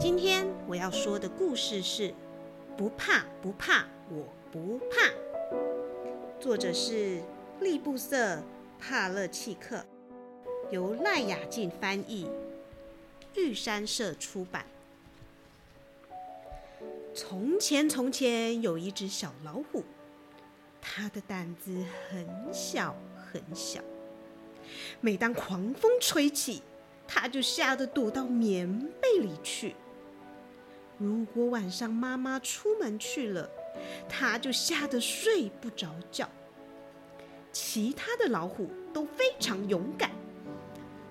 今天我要说的故事是《不怕不怕我不怕》，作者是利布瑟·帕勒契克，由赖雅静翻译，玉山社出版。从前，从前有一只小老虎，它的胆子很小很小。每当狂风吹起，它就吓得躲到棉被里去。如果晚上妈妈出门去了，它就吓得睡不着觉。其他的老虎都非常勇敢，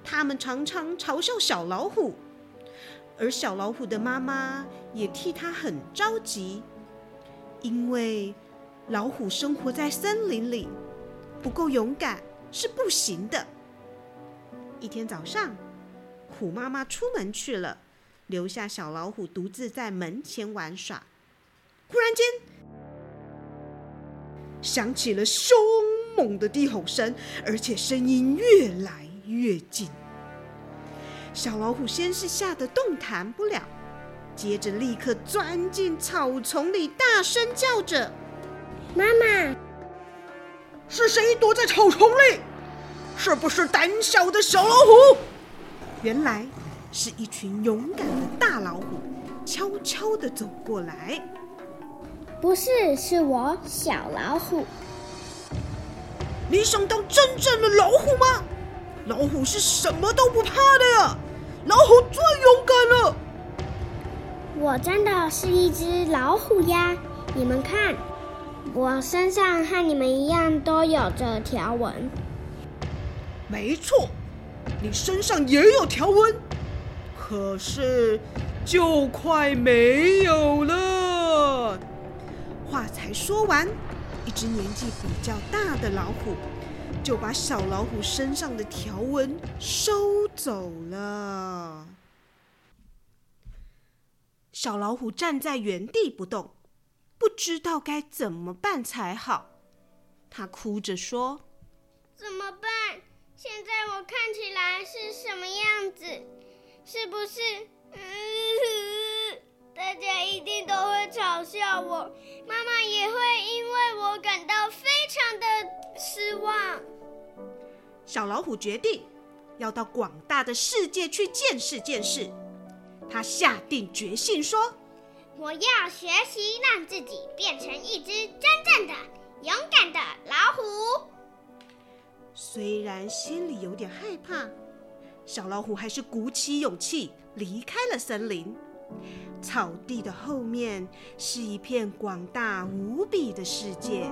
他们常常嘲笑小老虎。而小老虎的妈妈也替它很着急，因为老虎生活在森林里，不够勇敢是不行的。一天早上，虎妈妈出门去了，留下小老虎独自在门前玩耍。忽然间，响起了凶猛的低吼声，而且声音越来越近。小老虎先是吓得动弹不了，接着立刻钻进草丛里，大声叫着：“妈妈，是谁躲在草丛里？是不是胆小的小老虎？”原来是一群勇敢的大老虎，悄悄地走过来。不是，是我小老虎。你想当真正的老虎吗？老虎是什么都不怕的呀，老虎最勇敢了。我真的是一只老虎呀！你们看，我身上和你们一样都有着条纹。没错，你身上也有条纹，可是就快没有了。话才说完，一只年纪比较大的老虎。就把小老虎身上的条纹收走了。小老虎站在原地不动，不知道该怎么办才好。他哭着说：“怎么办？现在我看起来是什么样子？是不是？嗯，大家一定都会嘲笑我，妈妈也会因为我感到非常的失望。”小老虎决定要到广大的世界去见识见识。他下定决心说：“我要学习让自己变成一只真正的勇敢的老虎。”虽然心里有点害怕，小老虎还是鼓起勇气离开了森林。草地的后面是一片广大无比的世界。